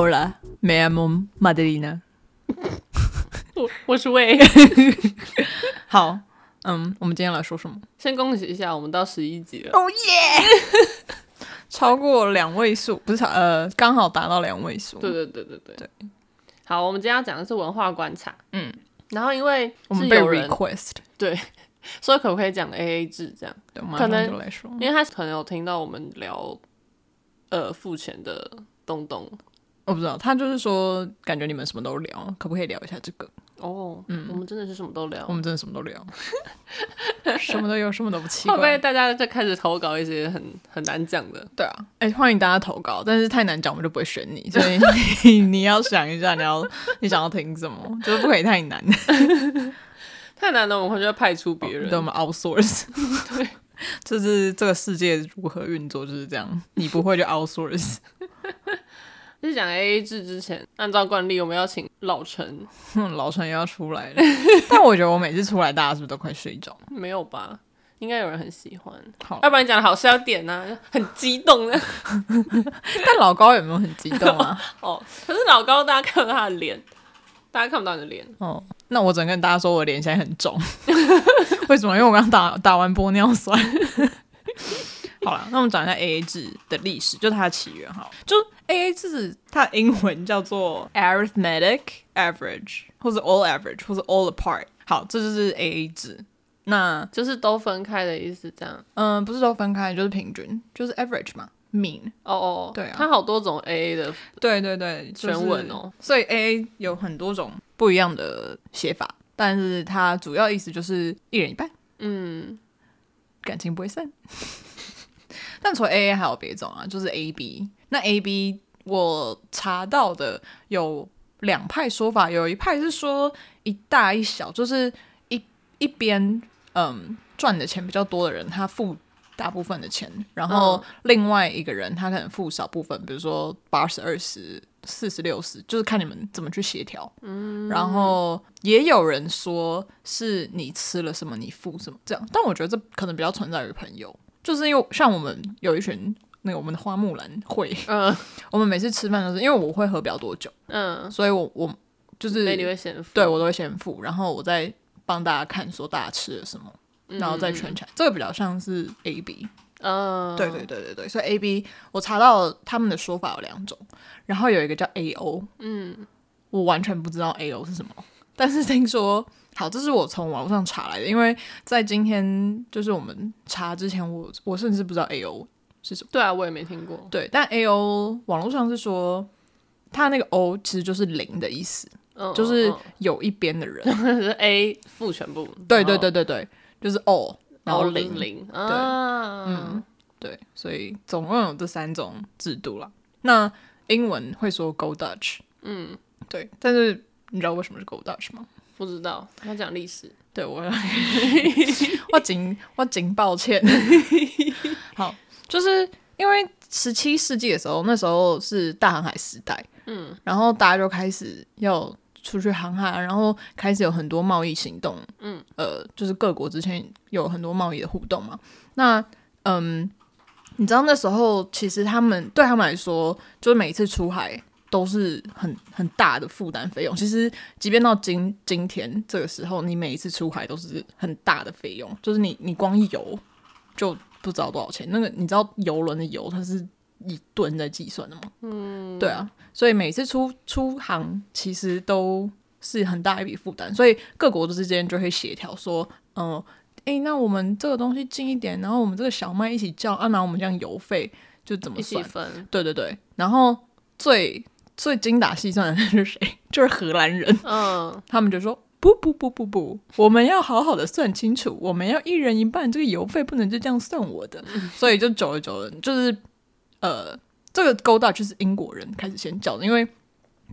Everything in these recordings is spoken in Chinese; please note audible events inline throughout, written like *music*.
Hola，me llamo Madelina。我我是魏。*laughs* 好，嗯，我们今天来说什么？先恭喜一下，我们到十一集了。哦耶！*laughs* 超过两位数，不是呃，刚好达到两位数。对对对对对对。好，我们今天要讲的是文化观察。嗯，然后因为我们被 request，对，所以可不可以讲 A A 制这样？对，可能因为他可能有听到我们聊呃付钱的东东。我不知道，他就是说，感觉你们什么都聊，可不可以聊一下这个？哦，嗯，我们真的是什么都聊，我们真的什么都聊，什么都有，什么都不奇怪。*laughs* 会不会大家就开始投稿一些很很难讲的？对啊，哎、欸，欢迎大家投稿，但是太难讲，我们就不会选你，所以你，你要想一下，你要你想要听什么，就是不可以太难，*laughs* 太难了，我们会就会派出别人，对我们 outsource，对，*laughs* 就是这个世界如何运作就是这样，你不会就 outsource。在讲 A A 制之前，按照惯例，我们要请老陈。老陈也要出来了，*laughs* 但我觉得我每次出来，大家是不是都快睡着？没有吧？应该有人很喜欢。好，要不然你讲的好笑点呢、啊？很激动的。*laughs* 但老高有没有很激动啊？*laughs* 哦，可是老高大家看不到他的脸，大家看不到你的脸。哦，那我只能跟大家说，我脸现在很肿。为什么？因为我刚打打完玻尿酸。好了，那我们讲一下 A A 制的历史，就它的起源哈。就 A A 制，它的英文叫做 Arithmetic Average，或者 All Average，或者 All Apart。好，这就是 A A 制，那就是都分开的意思，这样。嗯，不是都分开，就是平均，就是 Average 嘛，Mean。哦哦，对啊，它好多种 A A 的，对对对，全文哦。所以 A A 有很多种不一样的写法，但是它主要意思就是一人一半，嗯，感情不会散。*laughs* 但除了 A A 还有别种啊，就是 A B。那 A B 我查到的有两派说法，有一派是说一大一小，就是一一边嗯赚的钱比较多的人，他付大部分的钱，然后另外一个人他可能付少部分，比如说八十二十、四十六十，就是看你们怎么去协调。嗯，然后也有人说是你吃了什么你付什么这样，但我觉得这可能比较存在于朋友。就是因为像我们有一群那个我们的花木兰会，嗯，*laughs* 我们每次吃饭都是因为我会喝比较多酒，嗯，所以我我就是你会先付，对我都会先付，然后我再帮大家看说大家吃了什么，嗯、然后再圈起来，这个比较像是 A B，嗯，对对对对对，所以 A B 我查到他们的说法有两种，然后有一个叫 A O，嗯，我完全不知道 A O 是什么，但是听说。好，这是我从网络上查来的，因为在今天就是我们查之前我，我我甚至不知道 A O 是什么。对啊，我也没听过。对，但 A O 网络上是说，它那个 O 其实就是零的意思，嗯、就是有一边的人、嗯、*laughs* 是 A 负全部。对对对对对，就是 O 然后零零。对，啊、嗯，对，所以总共有这三种制度了。那英文会说 Go Dutch，嗯，对，但是你知道为什么是 Go Dutch 吗？不知道，他讲历史，对我，我仅 *laughs* 我仅抱歉。*laughs* 好，就是因为十七世纪的时候，那时候是大航海时代，嗯，然后大家就开始要出去航海，然后开始有很多贸易行动，嗯，呃，就是各国之间有很多贸易的互动嘛。那，嗯，你知道那时候其实他们对他们来说，就是每一次出海。都是很很大的负担费用。其实，即便到今今天这个时候，你每一次出海都是很大的费用。就是你你光游就不知道多少钱。那个你知道游轮的油它是以吨在计算的吗？嗯，对啊。所以每次出出航其实都是很大一笔负担。所以各国之间就会协调说，嗯、呃，诶，那我们这个东西近一点，然后我们这个小麦一起叫，啊，那我们这样油费就怎么算？分对对对。然后最最精打细算的是谁？*laughs* 就是荷兰人。嗯，他们就说不不不不不，我们要好好的算清楚，我们要一人一半，这个邮费不能就这样算我的。嗯、*laughs* 所以就久了久了，就是呃，这个勾搭就是英国人开始先叫的，因为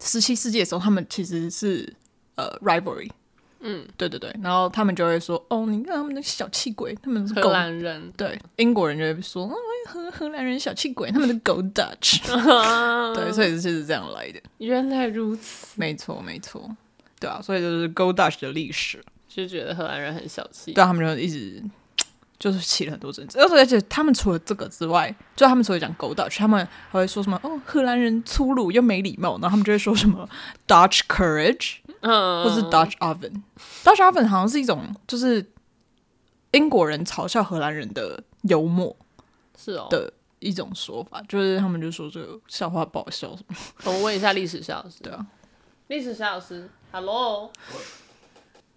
十七世纪的时候，他们其实是呃 rivalry。嗯，对对对，然后他们就会说，哦，你看他们的小气鬼，他们是荷兰人，对，英国人就会说，哦，荷荷兰人小气鬼，他们是 Go Dutch，*laughs* 对，所以就是这样来的。*laughs* 原来如此，没错没错，对啊，所以就是 Go Dutch 的历史，就觉得荷兰人很小气，对他们就一直 *tsk* 就是起了很多争执。而且而且他们除了这个之外，就他们除了讲 Go Dutch，他们还会说什么哦，荷兰人粗鲁又没礼貌，然后他们就会说什么 Dutch courage，嗯，或是 Dutch oven。Dutch oven 好像是一种就是英国人嘲笑荷兰人的幽默，是哦的一种说法，就是他们就说这个笑话不好笑什么。我问一下历史小老师，对啊，历史小老师，Hello。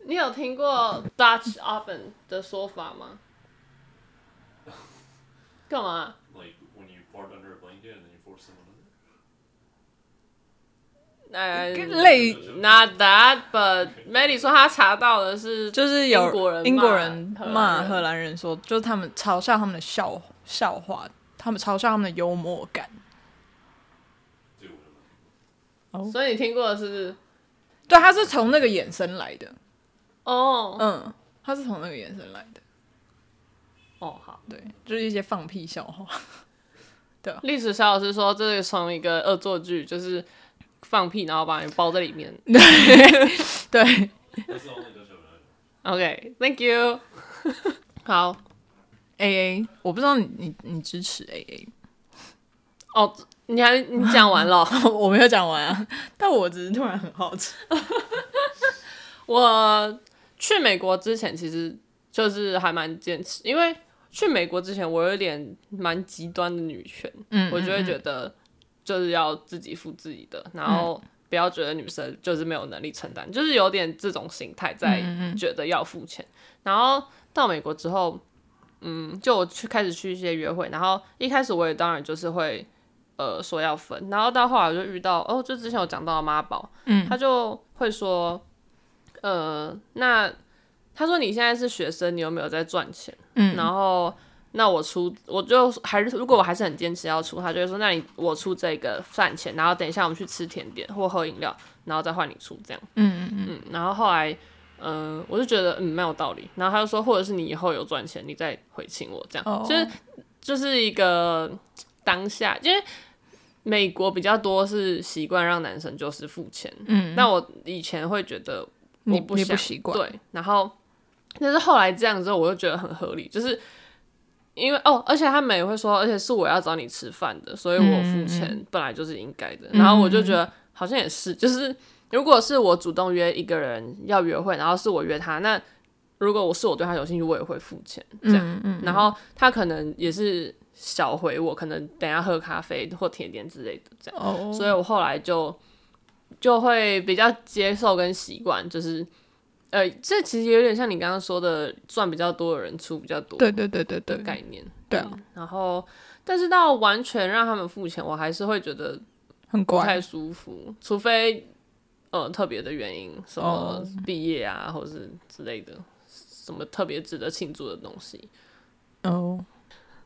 你有听过 Dutch oven 的说法吗？干嘛？Like when you fart under a blanket and then you force someone under. 呃，类 Not that, but Maddie 说他查到的是，就是有英国人英国人骂荷兰人说，就是他们嘲笑他们的笑笑话，他们嘲笑他们的幽默感。哦，所以你听过的是？对，他是从那个衍生来的。哦，嗯，他是从那个衍生来的。哦，好，对，就是一些放屁笑话。*laughs* 对，历史小老师说，这是从一个恶作剧，就是放屁，然后把你包在里面。*laughs* 对，*laughs* 对。OK，Thank you。好，A A，我不知道你你你支持 A A。哦，你还你讲完了？*laughs* 我没有讲完啊，但我只是突然很好奇。*laughs* 我。去美国之前，其实就是还蛮坚持，因为去美国之前，我有点蛮极端的女权，嗯，我就会觉得就是要自己付自己的，嗯、然后不要觉得女生就是没有能力承担，嗯、就是有点这种心态在觉得要付钱。嗯、然后到美国之后，嗯，就我去开始去一些约会，然后一开始我也当然就是会呃说要分，然后到后来我就遇到哦，就之前有讲到妈宝，嗯，他就会说。呃，那他说你现在是学生，你有没有在赚钱？嗯，然后那我出，我就还是如果我还是很坚持要出，他就会说，那你我出这个饭钱，然后等一下我们去吃甜点或喝饮料，然后再换你出这样。嗯嗯嗯。然后后来，嗯、呃，我就觉得嗯蛮有道理。然后他就说，或者是你以后有赚钱，你再回请我这样。哦。就是就是一个当下，因为美国比较多是习惯让男生就是付钱。嗯。那我以前会觉得。我不习惯，对，然后但是后来这样之后，我就觉得很合理，就是因为哦，而且他们也会说，而且是我要找你吃饭的，所以我付钱本来就是应该的。嗯、然后我就觉得好像也是，就是如果是我主动约一个人要约会，然后是我约他，那如果我是我对他有兴趣，我也会付钱这样。嗯嗯、然后他可能也是小回我，可能等下喝咖啡或甜点之类的这样。哦、所以我后来就。就会比较接受跟习惯，就是，呃，这其实有点像你刚刚说的，赚比较多的人出比较多，对对对对对，概念，对啊。然后，但是到完全让他们付钱，我还是会觉得很不太舒服，除非呃特别的原因，什么毕业啊，或者是之类的，什么特别值得庆祝的东西。哦，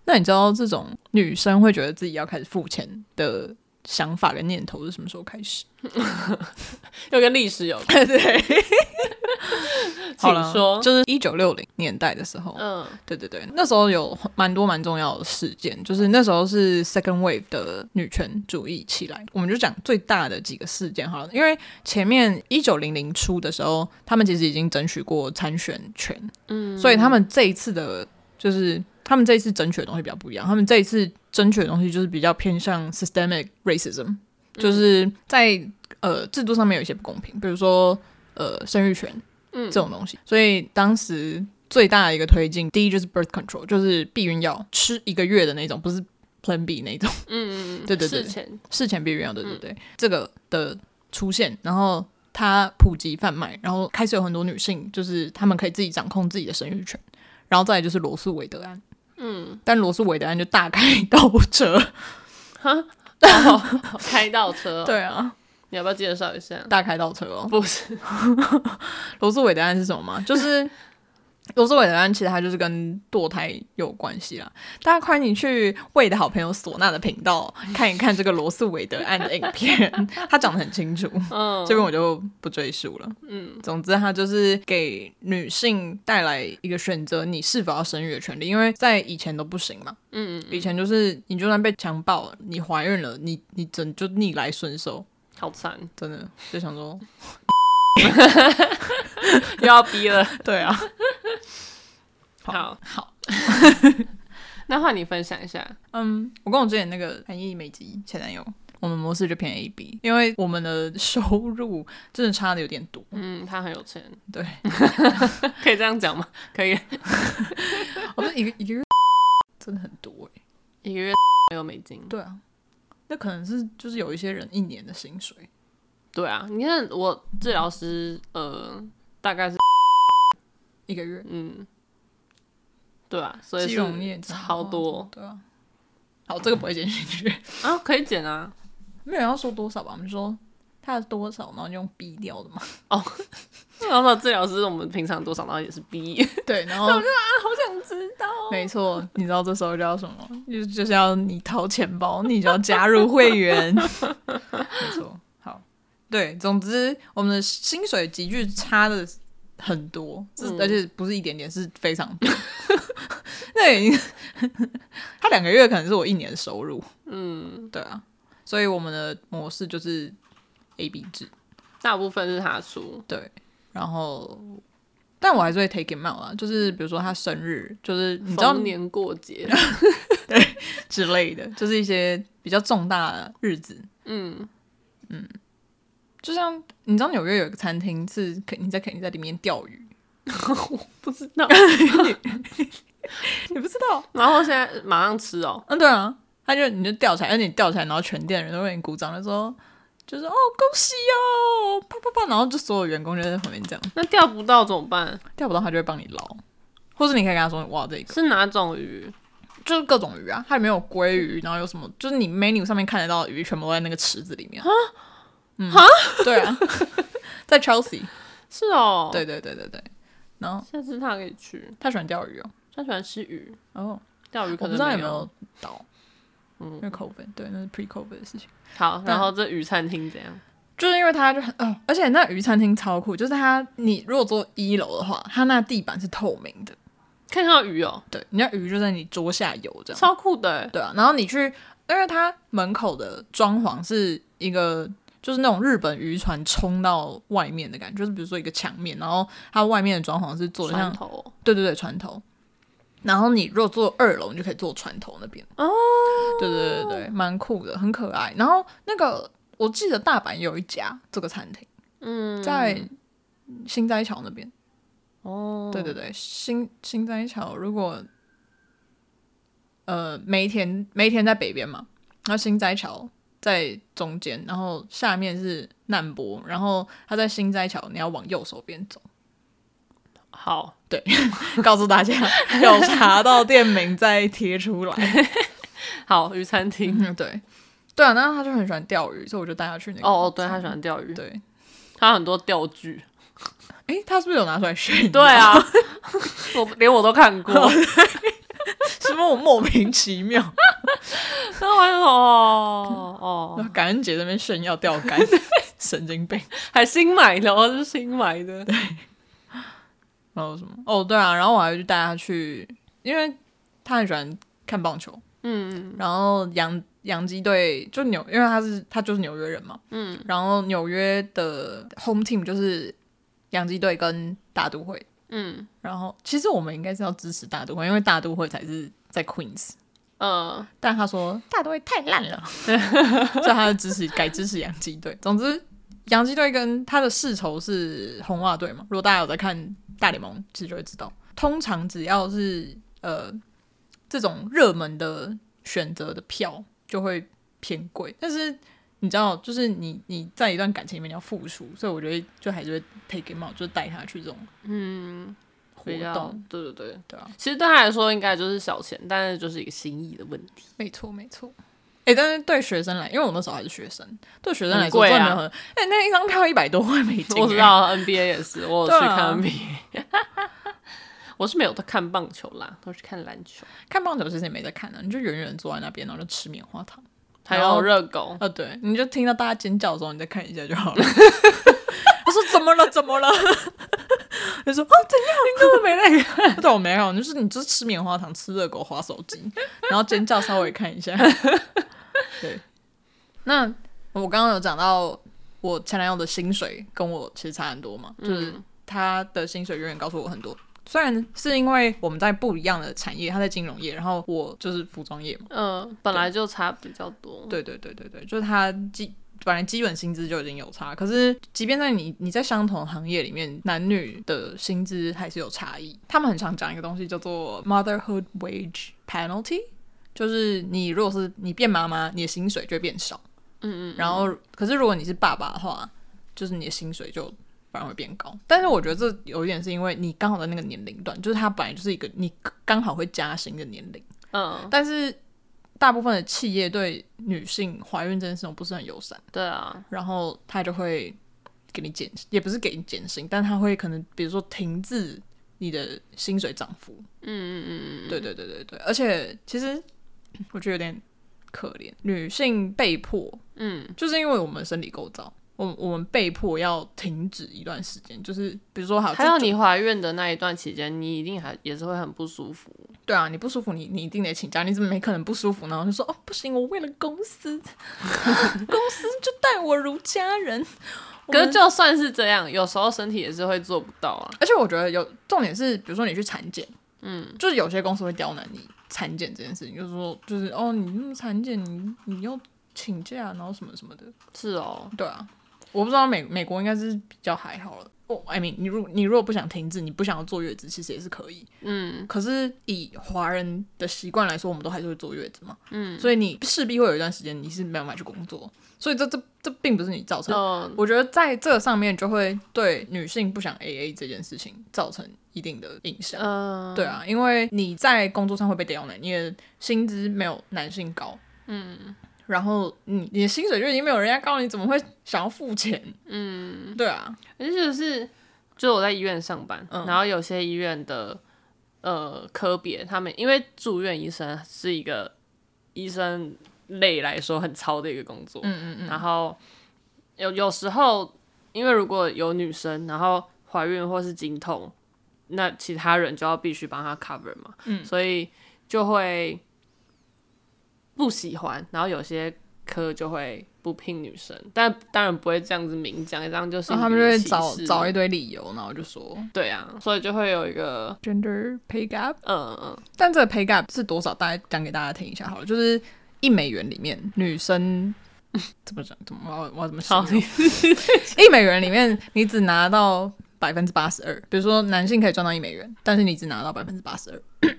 那你知道这种女生会觉得自己要开始付钱的？想法跟念头是什么时候开始？*laughs* 又跟历史有关。*laughs* 对，好了，请说，就是一九六零年代的时候。嗯，对对对，那时候有蛮多蛮重要的事件，就是那时候是 Second Wave 的女权主义起来。我们就讲最大的几个事件好了，因为前面一九零零初的时候，他们其实已经争取过参选权，嗯，所以他们这一次的，就是。他们这一次争取的东西比较不一样，他们这一次争取的东西就是比较偏向 systemic racism，、嗯、就是在呃制度上面有一些不公平，比如说呃生育权，嗯这种东西。所以当时最大的一个推进，第一就是 birth control，就是避孕药，吃一个月的那种，不是 Plan B 那种。嗯嗯对对对，事前事前避孕药，对对对，嗯、这个的出现，然后它普及贩卖，然后开始有很多女性，就是她们可以自己掌控自己的生育权，然后再来就是罗素韦德案。嗯，但罗素韦德案就大开倒车，哈，*laughs* 哦、开倒车，*laughs* 对啊，你要不要介绍一下？大开倒车哦，不是，罗素韦德案是什么吗？就是。罗素韦德案其实它就是跟堕胎有关系啦，大家欢迎你去魏的好朋友唢呐的频道 *laughs* 看一看这个罗素韦德案的影片，他讲的很清楚，嗯，这边我就不赘述了，嗯，总之他就是给女性带来一个选择你是否要生育的权利，因为在以前都不行嘛，嗯，嗯，以前就是你就算被强暴，你怀孕了，你你真就逆来顺受，好惨，真的就想说。*laughs* 又要逼了，*laughs* 对啊，好 *laughs* 好，那换你分享一下。嗯，我跟我之前那个韩裔美籍前男友，我们模式就偏 A B，因为我们的收入真的差的有点多。嗯，他很有钱，对，可以这样讲吗？可以。我们一个一个月真的很多哎，一个月没有美金。对啊，那可能是就是有一些人一年的薪水。对啊，你看我治疗师，呃，大概是 *laughs* 一个月，嗯。对啊，所以是超多。对啊，好，这个不会剪进去 *laughs* 啊，可以剪啊，*laughs* 没有要说多少吧？我们说他的多少，然后用 B 掉的嘛。哦，然后治疗师我们平常多少，然后也是 B。对，然后我就啊，好想知道。没错，你知道这时候叫什么？就就是要你掏钱包，你就要加入会员。没错，好，对，总之我们的薪水急剧差的很多，嗯、而且不是一点点，是非常多。*laughs* 那已经，他两个月可能是我一年的收入。嗯，对啊，所以我们的模式就是 A B 制，大部分是他出。对，然后，但我还是会 take him out 啊，就是比如说他生日，就是你知道逢年过节，*laughs* 对之类的，就是一些比较重大的日子。嗯嗯，就像你知道纽约有一个餐厅是肯你在肯定在里面钓鱼。*laughs* 我不知道，*laughs* 你不知道，然后现在马上吃哦。嗯，对啊，他就你就吊起来，而且你吊起来，然后全店人都为你鼓掌，就说就是哦恭喜哦，啪啪啪，然后就所有员工就在旁边这样。那钓不到怎么办？钓不到他就会帮你捞，或是你可以跟他说哇这个是哪种鱼？就是各种鱼啊，它里面有鲑鱼，然后有什么，就是你 menu 上面看得到的鱼全部都在那个池子里面。哈，嗯，*laughs* 对啊，*laughs* 在 Chelsea。是哦，对对对对对。然后下次他可以去，他喜欢钓鱼哦，他喜欢吃鱼。哦，钓鱼可能不知道有。没有倒，嗯，因为 COVID，对，那是 pre COVID 的事情。好，然后这鱼餐厅怎样？就是因为它就很，哦，而且那鱼餐厅超酷，就是它，你如果坐一楼的话，它那地板是透明的，看到鱼哦，对，你那鱼就在你桌下游这样，超酷的，对啊。然后你去，因为它门口的装潢是一个。就是那种日本渔船冲到外面的感觉，就是比如说一个墙面，然后它外面的装潢是做的像对对对，船头。然后你如果坐二楼，你就可以坐船头那边。哦，对对对对，蛮酷的，很可爱。然后那个我记得大阪有一家这个餐厅，嗯，在新斋桥那边。哦，对对对，心心斋桥如果呃梅田梅田在北边嘛，然后心斋桥。在中间，然后下面是难波，然后他在新斋桥，你要往右手边走。好，对，*laughs* 告诉大家 *laughs* 有查到店名再贴出来。*laughs* 好，鱼餐厅，嗯，对，对啊，那他就很喜欢钓鱼，所以我就带他去那个。哦哦，对，他喜欢钓鱼，对，他很多钓具。哎，他是不是有拿出来炫？对啊，我连我都看过。*laughs* 是不是我莫名其妙？那玩什么？哦，感恩节那边炫耀钓竿，*laughs* 神经病，还新买的，哦，是新买的。对。然后什么？哦，对啊，然后我还去带他去，因为他很喜欢看棒球。嗯。然后洋洋基队就纽，因为他是他就是纽约人嘛。嗯。然后纽约的 home team 就是洋基队跟大都会。嗯，然后其实我们应该是要支持大都会，因为大都会才是在 Queens。嗯，但他说大都会太烂了，*laughs* 所以他就支持改支持洋基队。总之，洋基队跟他的世仇是红袜队嘛。如果大家有在看大联盟，其实就会知道，通常只要是呃这种热门的选择的票就会偏贵，但是。你知道，就是你你在一段感情里面你要付出，所以我觉得就还是会 take him out，就带他去这种嗯活动，对对对对啊。其实对他来说应该就是小钱，但是就是一个心意的问题。没错没错。哎、欸，但是对学生来，因为我那时候还是学生，对学生来说真的很。哎、啊欸，那一张票一百多块美金。*laughs* 我知道 NBA 也是，我有去看 NBA。啊、*laughs* 我是没有在看棒球啦，都是看篮球。看棒球其实也没在看呢、啊，你就远远坐在那边，然后就吃棉花糖。还有热狗，啊，对，你就听到大家尖叫的时候，你再看一下就好了。*laughs* 我说怎么了？怎么了？*laughs* 你说哦，怎样？你根本没在看。*laughs* 对，我没有，就是你就是吃棉花糖，吃热狗，划手机，然后尖叫稍微看一下。对，那我刚刚有讲到我前男友的薪水跟我其实差很多嘛，就是他的薪水远远高出我很多。虽然是因为我们在不一样的产业，他在金融业，然后我就是服装业嘛，嗯，本来就差比较多。对对对对对，就是他基本来基本薪资就已经有差，可是即便在你你在相同行业里面，男女的薪资还是有差异。他们很常讲一个东西叫做 motherhood wage penalty，就是你如果是你变妈妈，你的薪水就会变少。嗯，嗯嗯，然后可是如果你是爸爸的话，就是你的薪水就。反而会变高，但是我觉得这有一点是因为你刚好在那个年龄段，就是它本来就是一个你刚好会加薪的年龄。嗯，但是大部分的企业对女性怀孕这件事情不是很友善。对啊，然后他就会给你减，也不是给你减薪，但他会可能比如说停滞你的薪水涨幅。嗯嗯嗯嗯，对对对对对，而且其实我觉得有点可怜，女性被迫，嗯，就是因为我们生理构造。我我们被迫要停止一段时间，就是比如说好，还有你怀孕的那一段期间，你一定还也是会很不舒服。对啊，你不舒服，你你一定得请假，你怎么没可能不舒服呢？然后就说哦，不行，我为了公司，*laughs* 公司就待我如家人。可是就算是这样，有时候身体也是会做不到啊。而且我觉得有重点是，比如说你去产检，嗯，就是有些公司会刁难你产检这件事情，就是说，就是哦，你那么产检，你你要请假，然后什么什么的。是哦，对啊。我不知道美美国应该是比较还好了。哦、oh，I mean，你如你如果不想停止，你不想要坐月子，其实也是可以。嗯。可是以华人的习惯来说，我们都还是会坐月子嘛。嗯。所以你势必会有一段时间你是没有办法去工作，所以这这这并不是你造成的。嗯。我觉得在这个上面就会对女性不想 AA 这件事情造成一定的影响。嗯。对啊，因为你在工作上会被刁难，你的薪资没有男性高。嗯。然后，你你的薪水就已经没有人家高，你怎么会想要付钱？嗯，*laughs* 对啊，而且就是，就我在医院上班，嗯、然后有些医院的呃科别，他们因为住院医生是一个医生类来说很糙的一个工作，嗯嗯嗯，然后有有时候，因为如果有女生然后怀孕或是经痛，那其他人就要必须帮她 cover 嘛，嗯，所以就会。不喜欢，然后有些科就会不聘女生，但当然不会这样子明讲，这样就是他们就会找找一堆理由，然后就说对啊，所以就会有一个 gender pay gap，嗯嗯，但这个 pay gap 是多少？大家讲给大家听一下好了，就是一美元里面女生怎么讲？怎么我我怎么说？*laughs* 一美元里面你只拿到百分之八十二，比如说男性可以赚到一美元，但是你只拿到百分之八十二。*laughs*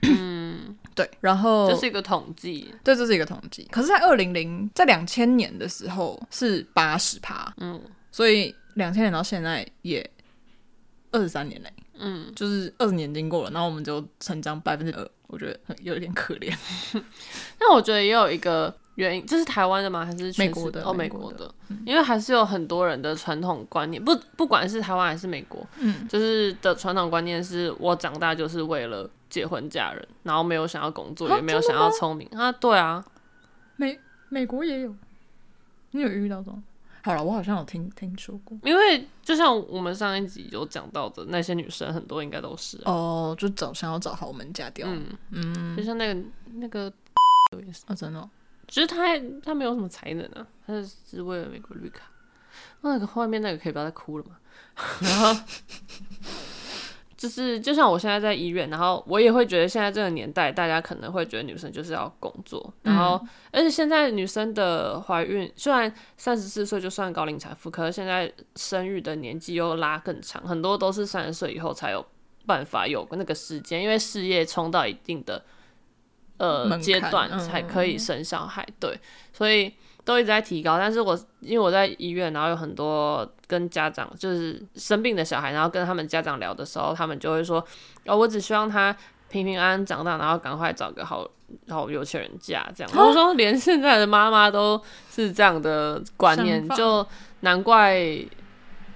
对，然后这是一个统计，对，这是一个统计。可是，在二零零，在两千年的时候是八十趴，嗯，所以两千年到现在也二十三年嘞，嗯，就是二十年经过了，然后我们就成长百分之二，我觉得有点可怜。*laughs* 那我觉得也有一个原因，这是台湾的吗？还是美国的？哦，美国的，嗯，因为还是有很多人的传统观念，不，不管是台湾还是美国，嗯，就是的传统观念是我长大就是为了。结婚嫁人，然后没有想要工作，也没有想要聪明啊。对啊，美美国也有，你有遇到这种？好了，我好像有听听说过。因为就像我们上一集有讲到的，那些女生很多应该都是哦，就找想要找豪门嫁掉。嗯嗯，就像那个那个也是啊，真的，其实他他没有什么才能啊，他是只为了美国绿卡。那个后面那个可以不要再哭了嘛？然后。就是就像我现在在医院，然后我也会觉得现在这个年代，大家可能会觉得女生就是要工作，然后而且现在女生的怀孕虽然三十四岁就算高龄产妇，可是现在生育的年纪又拉更长，很多都是三十岁以后才有办法有那个时间，因为事业冲到一定的呃阶段才可以生小孩，对，所以。都一直在提高，但是我因为我在医院，然后有很多跟家长就是生病的小孩，然后跟他们家长聊的时候，他们就会说，哦，我只希望他平平安安长大，然后赶快找个好好有钱人嫁这样。*gasps* 我说连现在的妈妈都是这样的观念，就难怪，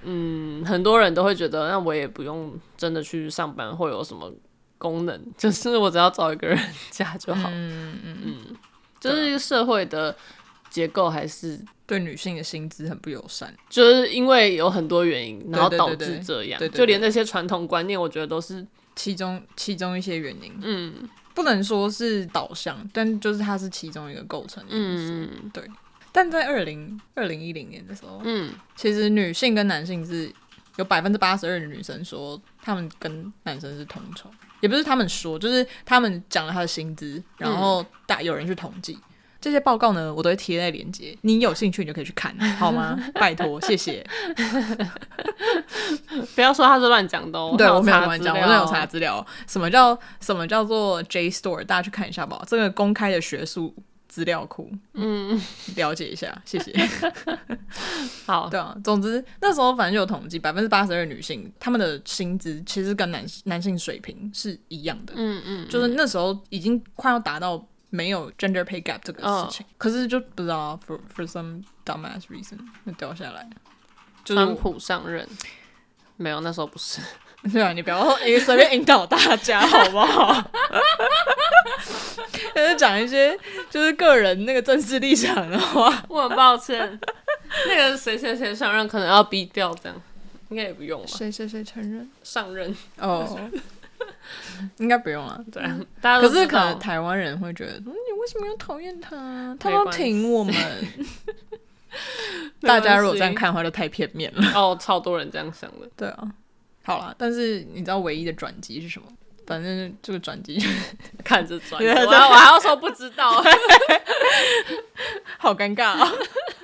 嗯，很多人都会觉得，那我也不用真的去上班，会有什么功能，*laughs* 就是我只要找一个人嫁就好。嗯嗯嗯，就是一个社会的。结构还是对女性的薪资很不友善，就是因为有很多原因，然后导致这样。就连那些传统观念，我觉得都是其中其中一些原因。嗯，不能说是导向，但就是它是其中一个构成因素。嗯，对。但在二零二零一零年的时候，嗯，其实女性跟男性是有百分之八十二的女生说，他们跟男生是同酬，也不是他们说，就是他们讲了他的薪资，然后大有人去统计。嗯这些报告呢，我都会贴在链接，你有兴趣你就可以去看，好吗？拜托，谢谢。*laughs* 不要说他是乱讲的哦，对我没有乱讲，我有查资料。什么叫什么叫做 J Store？大家去看一下吧，这个公开的学术资料库，嗯，了解一下，谢谢。*laughs* 好，对啊，总之那时候反正就有统计，百分之八十二女性她们的薪资其实跟男男性水平是一样的，嗯嗯，就是那时候已经快要达到。没有 gender pay gap 这个事情，oh. 可是就不知道 for for some dumbass reason 就掉下来。川普上任没有，那时候不是。*laughs* 对啊，你不要你随便引导大家好不好？*laughs* 就是讲一些就是个人那个政治立场的话。*laughs* 我很抱歉，那个谁谁谁上任可能要逼掉，这样应该也不用吧？谁谁谁承认上任哦。Oh. *laughs* 应该不用了，对。可是可能台湾人会觉得，你为什么要讨厌他？他要挺我们。*laughs* 大家如果这样看的话，就太片面了。哦，超多人这样想的。对啊，好了，但是你知道唯一的转机是什么？反正这个转机 *laughs* 看着转，我我还要说不知道，好尴尬啊。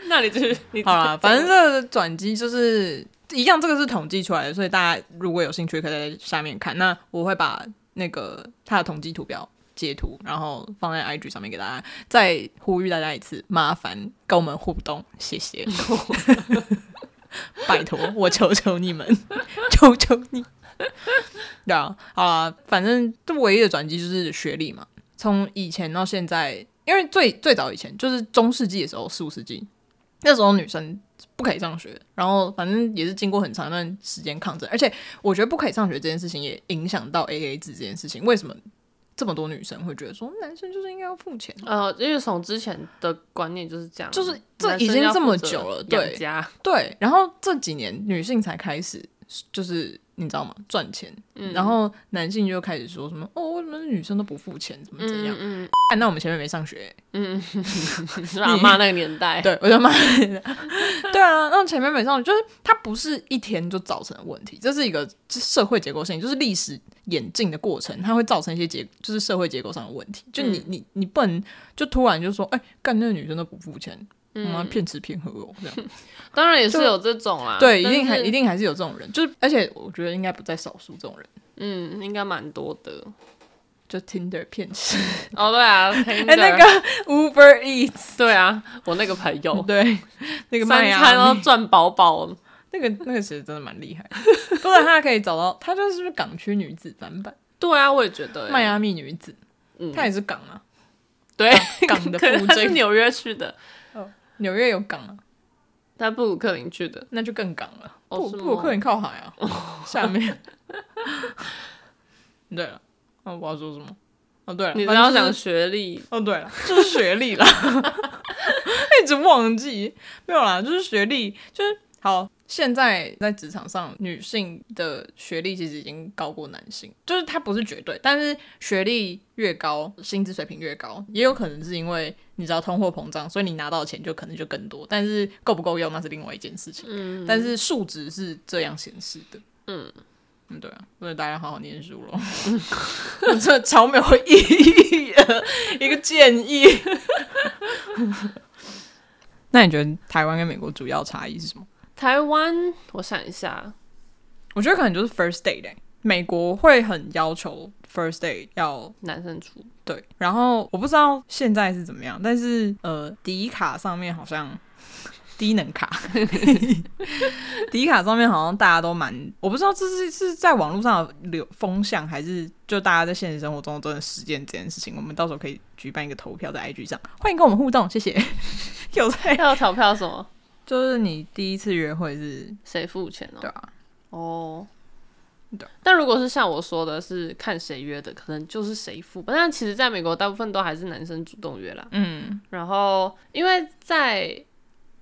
那你就是你好了，反正这个转机就是。一样，这个是统计出来的，所以大家如果有兴趣，可以在下面看。那我会把那个它的统计图表截图，然后放在 IG 上面给大家。再呼吁大家一次，麻烦跟我们互动，谢谢，*laughs* 拜托，我求求你们，求求你。对啊，好啊，反正这唯一的转机就是学历嘛。从以前到现在，因为最最早以前就是中世纪的时候，十五世纪那时候女生。不可以上学，然后反正也是经过很长一段时间抗争，而且我觉得不可以上学这件事情也影响到 AA 制这件事情。为什么这么多女生会觉得说男生就是应该要付钱？呃，因为从之前的观念就是这样，就是这已经这么久了，对对。然后这几年女性才开始就是。你知道吗？赚钱，嗯、然后男性就开始说什么哦，为什么女生都不付钱？怎么怎样？嗯，嗯那我们前面没上学，嗯，*laughs* 是吧？骂那个年代，对，我就骂。*laughs* 对啊，那前面没上学，就是它不是一天就造成的问题，这是一个社会结构性，就是历史演进的过程，它会造成一些结，就是社会结构上的问题。就你、嗯、你你不能就突然就说，哎，干那个女生都不付钱。我们骗吃骗喝哦，这样 *laughs* 当然也是有这种啦，对，一定还一定还是有这种人，就是而且我觉得应该不在少数这种人，嗯，应该蛮多的，就 Tinder 骗吃。*laughs* 哦，对啊，哎，那个 Uber Eats，对啊，我那个朋友，*laughs* 对，那个三餐都赚饱饱，那个那个其实真的蛮厉害，不然他可以找到，他就是不是港区女子版？本？对啊，我也觉得，迈阿密女子，嗯，她也是港啊，对，港的，*laughs* 可是她是纽约去的。纽约有港啊，他布鲁克林去的，那就更港了。布布鲁克林靠海啊，下面。对了，那我要说什么？哦，对了，你不要讲学历。哦，对了，就是学历啦，*laughs* 一直忘记。没有啦，就是学历，就是好。现在在职场上，女性的学历其实已经高过男性，就是它不是绝对，但是学历越高，薪资水平越高，也有可能是因为你知道通货膨胀，所以你拿到的钱就可能就更多，但是够不够用那是另外一件事情。嗯，但是数值是这样显示的。嗯嗯，对啊，所以大家好好念书喽。这超没有意义的一个建议。*laughs* 那你觉得台湾跟美国主要差异是什么？台湾，我想一下，我觉得可能就是 first date 欸。美国会很要求 first date 要男生出，对。然后我不知道现在是怎么样，但是呃，迪卡上面好像低能卡，*laughs* 低卡上面好像大家都蛮，我不知道这是是在网络上的流风向，还是就大家在现实生活中真的实践这件事情。我们到时候可以举办一个投票在 IG 上，欢迎跟我们互动，谢谢。*laughs* 有在要投票什么？就是你第一次约会是谁付钱哦？对啊，哦，对。但如果是像我说的，是看谁约的，可能就是谁付。但其实在美国，大部分都还是男生主动约啦。嗯。然后，因为在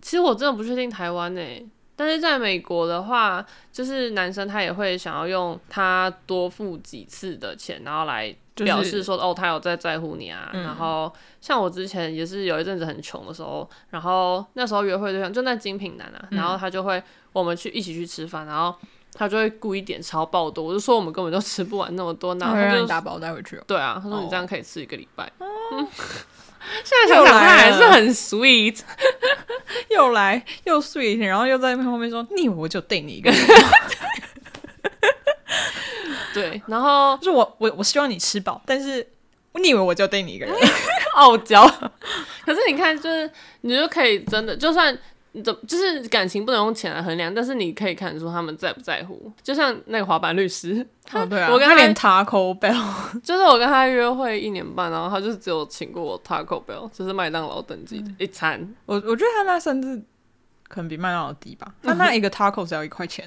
其实我真的不确定台湾诶，但是在美国的话，就是男生他也会想要用他多付几次的钱，然后来。表示说哦，他有在在乎你啊。嗯、然后像我之前也是有一阵子很穷的时候，然后那时候约会对象就那精品男啊，嗯、然后他就会我们去一起去吃饭，然后他就会故意点超爆多，我就说我们根本就吃不完那么多，然后他就打包带回去。对啊，他说你这样可以吃一个礼拜。哦、*laughs* 现在想想他还是很 sweet，*laughs* 又来又 sweet，然后又在后面说你以为我就对你一个人。*laughs* 对，然后就是我我我希望你吃饱，但是你以为我就对你一个人 *laughs* 傲娇？可是你看，就是你就可以真的就算。你怎就是感情不能用钱来衡量，但是你可以看出他们在不在乎。就像那个滑板律师，*laughs* 哦对啊，我跟他，他连 Taco Bell，*laughs* 就是我跟他约会一年半，然后他就是只有请过我 Taco Bell，就是麦当劳等级的一餐。我我觉得他那甚至可能比麦当劳低吧，他 *laughs* 那一个 Taco 只要一块钱，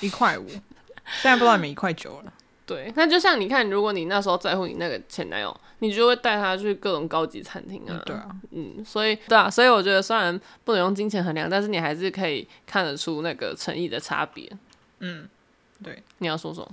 一块五，现在不知道有没有一块九了。对，那就像你看，如果你那时候在乎你那个前男友，你就会带他去各种高级餐厅啊。嗯对啊，嗯，所以对啊，所以我觉得虽然不能用金钱衡量，但是你还是可以看得出那个诚意的差别。嗯，对，你要说什么？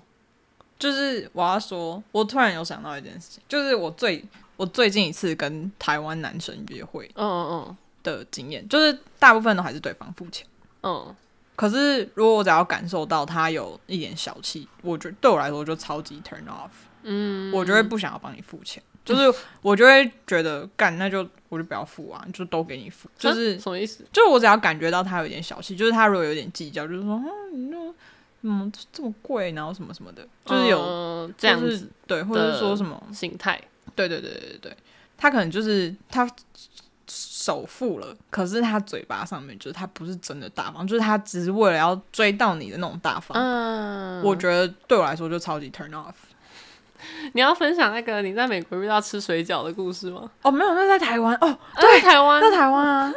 就是我要说，我突然有想到一件事情，就是我最我最近一次跟台湾男生约会，嗯嗯嗯的经验，就是大部分都还是对方付钱，嗯。可是，如果我只要感受到他有一点小气，我觉得对我来说就超级 turn off。嗯，我就会不想要帮你付钱，*laughs* 就是我就会觉得干，那就我就不要付啊，就都给你付。就是什么意思？就是我只要感觉到他有点小气，就是他如果有点计较，就是说啊，你那嗯这么贵，然后什么什么的，就是有、呃、这样子对，或者是说什么心态？对对对对对，他可能就是他。首付了，可是他嘴巴上面就是他不是真的大方，就是他只是为了要追到你的那种大方。嗯，我觉得对我来说就超级 turn off。你要分享那个你在美国遇到吃水饺的故事吗？哦，没有，那在台湾哦，对，台湾，在台湾啊。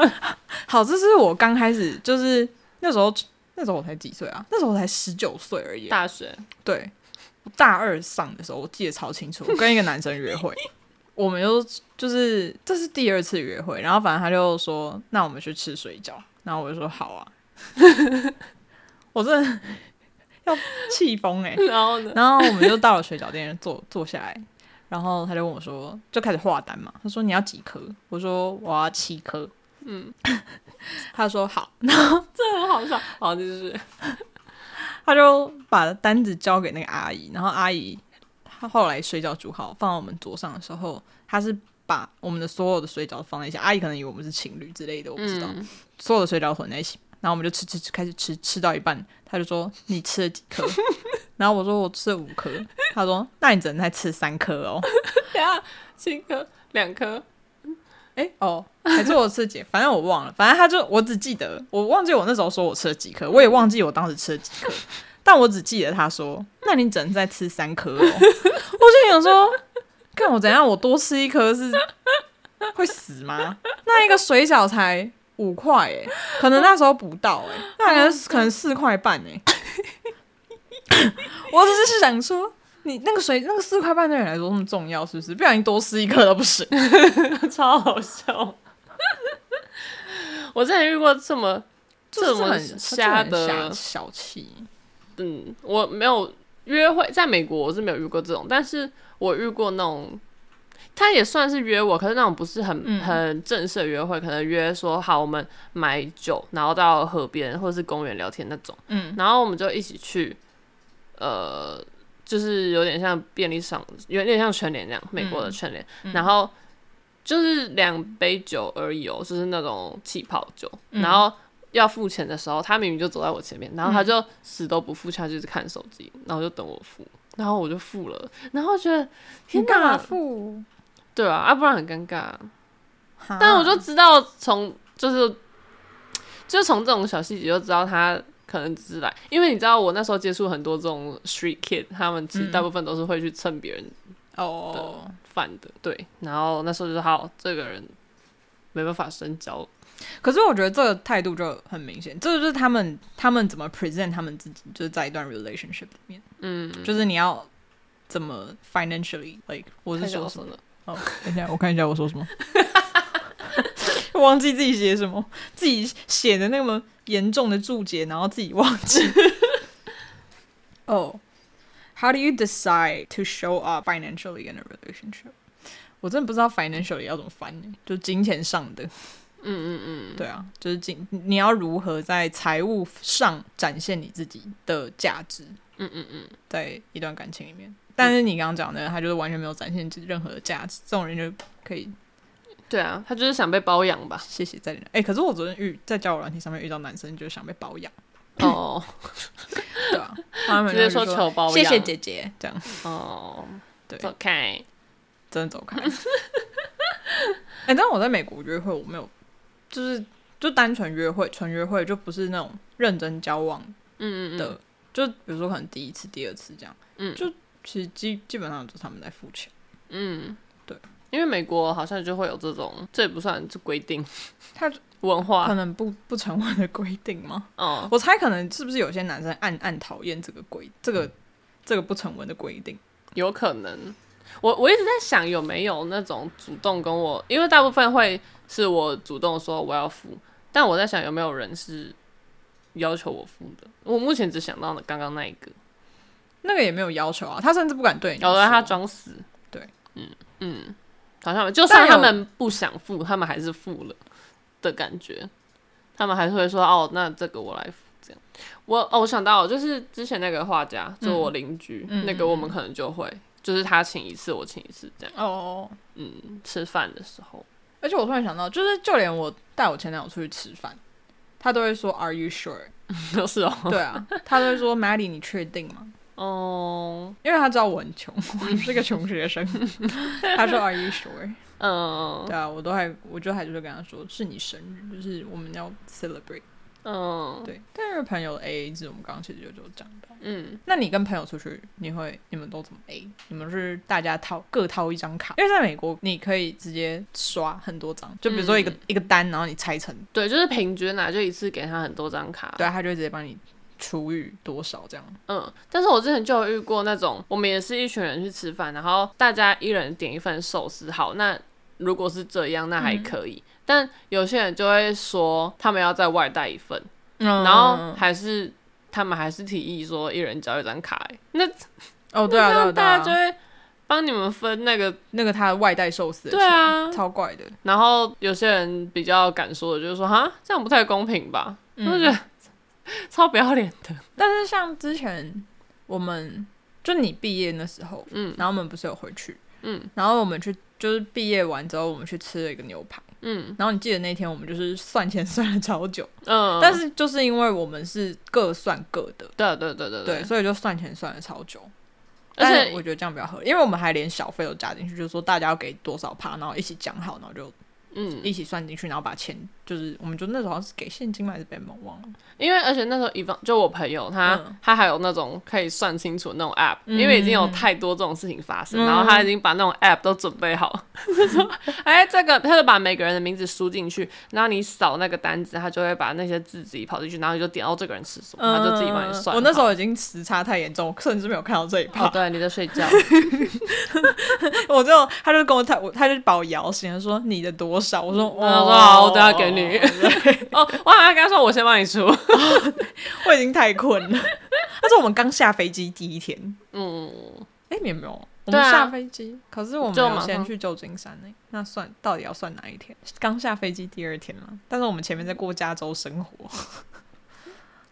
*laughs* 好，这是我刚开始，就是那时候，那时候我才几岁啊？那时候我才十九岁而已。大学，对，大二上的时候，我记得超清楚，我跟一个男生约会。我们又就是这是第二次约会，然后反正他就说，那我们去吃水饺，然后我就说好啊，*laughs* 我真的要气疯哎，*laughs* 然后呢，然后我们就到了水饺店坐坐下来，然后他就问我说，就开始画单嘛，他说你要几颗？我说我要七颗，嗯，*laughs* 他说好，然后这很好笑，好就是，他就把单子交给那个阿姨，然后阿姨。他后来水饺煮好放到我们桌上的时候，他是把我们的所有的水饺放在一起。阿姨可能以为我们是情侣之类的，我不知道。嗯、所有的水饺混在一起，然后我们就吃吃吃，开始吃，吃到一半，他就说：“你吃了几颗？” *laughs* 然后我说：“我吃了五颗。”他说：“那你只能再吃三颗哦。”对啊，七颗，两颗。哎、欸、哦，还是我吃了几？反正我忘了。反正他就我只记得，我忘记我那时候说我吃了几颗，我也忘记我当时吃了几颗。但我只记得他说：“那你只能再吃三颗哦。*laughs* ”我就想说，看我怎样，我多吃一颗是会死吗？那一个水饺才五块哎，可能那时候不到哎，那可能可能四块半哎。*laughs* 我只是想说，你那个水那个四块半对你来说那么重要，是不是？不小心多吃一颗都不行，*laughs* 超好笑。我之前遇过这么这么瞎的小气。嗯，我没有约会，在美国我是没有遇过这种，但是我遇过那种，他也算是约我，可是那种不是很、嗯、很正式的约会，可能约说好我们买酒，然后到河边或者是公园聊天那种，嗯，然后我们就一起去，呃，就是有点像便利商，有点像全联这样，美国的全联，嗯、然后就是两杯酒而已哦，就是那种气泡酒，嗯、然后。要付钱的时候，他明明就走在我前面，然后他就死都不付，他就是看手机，然后就等我付，然后我就付了，然后觉得天哪，付，对啊，啊不然很尴尬。但我就知道从就是就是从这种小细节就知道他可能只是来，因为你知道我那时候接触很多这种 street kid，他们其实大部分都是会去蹭别人哦饭的，对，然后那时候就好，这个人没办法深交。可是我觉得这个态度就很明显，这就是他们他们怎么 present 他们自己，就是在一段 relationship 里面，嗯，就是你要怎么 financially like，我是说什么？哦，等一下，我看一下我说什么，*laughs* 忘记自己写什么，自己写的那么严重的注解，然后自己忘记。*laughs* 哦、oh，How do you decide to show up financially in a relationship？我真的不知道 financially 要怎么翻呢？就金钱上的。嗯嗯嗯，对啊，就是进你要如何在财务上展现你自己的价值。嗯嗯嗯，在一段感情里面，但是你刚刚讲的，他就是完全没有展现任何的价值，这种人就可以。对啊，他就是想被包养吧。谢谢再见。哎、欸，可是我昨天遇在交友软体上面遇到男生，就是想被包养。哦，*laughs* 对啊，他们直接说求包养，谢谢姐姐，这样。哦，对，走开，真的走开。*laughs* 哎、欸，但我在美国约会，我没有，就是就单纯约会，纯约会，就不是那种认真交往。嗯嗯的，嗯就比如说可能第一次、第二次这样。嗯，就其实基基本上都是他们在付钱。嗯，对。因为美国好像就会有这种，这也不算是规定，*laughs* 它文化可能不不成文的规定吗？哦，我猜可能是不是有些男生暗暗讨厌这个规，这个这个不成文的规定，有可能。我我一直在想有没有那种主动跟我，因为大部分会是我主动说我要付，但我在想有没有人是要求我付的。我目前只想到了刚刚那一个，那个也没有要求啊，他甚至不敢对你，有的他装死。对，嗯嗯。好像就算他们不想付，他们还是付了的感觉。他们还是会说：“哦，那这个我来付。”这样，我哦，我想到就是之前那个画家，就我邻居、嗯、那个，我们可能就会、嗯、就是他请一次，我请一次这样。哦，嗯，吃饭的时候，而且我突然想到，就是就连我带我前男友出去吃饭，他都会说：“Are you sure？” *laughs* 都是哦，对啊，他都会说：“Maddie，你确定吗？” *laughs* 哦，因为他知道我很穷，我是个穷学生。*laughs* 他说：“Are you sure？” 嗯，对啊，我都还，我就还就是跟他说：“是你生日，就是我们要 celebrate。”嗯，对。但是朋友的 A A 制，我们刚刚其实就就讲到。嗯，那你跟朋友出去，你会你们都怎么 A？你们是大家掏各掏一张卡？因为在美国，你可以直接刷很多张，就比如说一个、嗯、一个单，然后你拆成，对，就是平均啊，就一次给他很多张卡，对，他就会直接帮你。除以多少这样？嗯，但是我之前就有遇过那种，我们也是一群人去吃饭，然后大家一人点一份寿司。好，那如果是这样，那还可以。嗯、但有些人就会说，他们要在外带一份，嗯、然后还是他们还是提议说，一人交一张卡。那哦，对啊，那大家就会帮你们分那个那个他的外带寿司。对啊，超怪的。然后有些人比较敢说的，就是说，哈，这样不太公平吧？我觉得。*laughs* 超不要脸的，但是像之前我们就你毕业那时候，嗯，然后我们不是有回去，嗯，然后我们去就是毕业完之后，我们去吃了一个牛排，嗯，然后你记得那天我们就是算钱算了超久，嗯，但是就是因为我们是各算各的，对对对对对，所以就算钱算了超久，而且我觉得这样比较合理，因为我们还连小费都加进去，就是说大家要给多少趴，然后一起讲好，然后就。嗯，一起算进去，然后把钱就是，我们就那时候好像是给现金还是被蒙忘了。因为而且那时候一方就我朋友他、嗯、他还有那种可以算清楚的那种 app，、嗯、因为已经有太多这种事情发生，嗯、然后他已经把那种 app 都准备好，就说哎这个他就把每个人的名字输进去，然后你扫那个单子，他就会把那些字自己跑进去，然后你就点到这个人吃什么，嗯、他就自己帮你算。我那时候已经时差太严重，我甚至没有看到这一趴。哦，对，你在睡觉。*laughs* 我就他就跟我他他就把我摇醒，他说你的多少？我说我。说好，我等下给你。哦，*laughs* 我好像跟他说，我先帮你出。*laughs* 我已经太困了。*laughs* 但是我们刚下飞机第一天。嗯，哎，你有没有，我们下飞机，可是我们有先去旧金山呢。那算到底要算哪一天？刚下飞机第二天嘛，但是我们前面在过加州生活。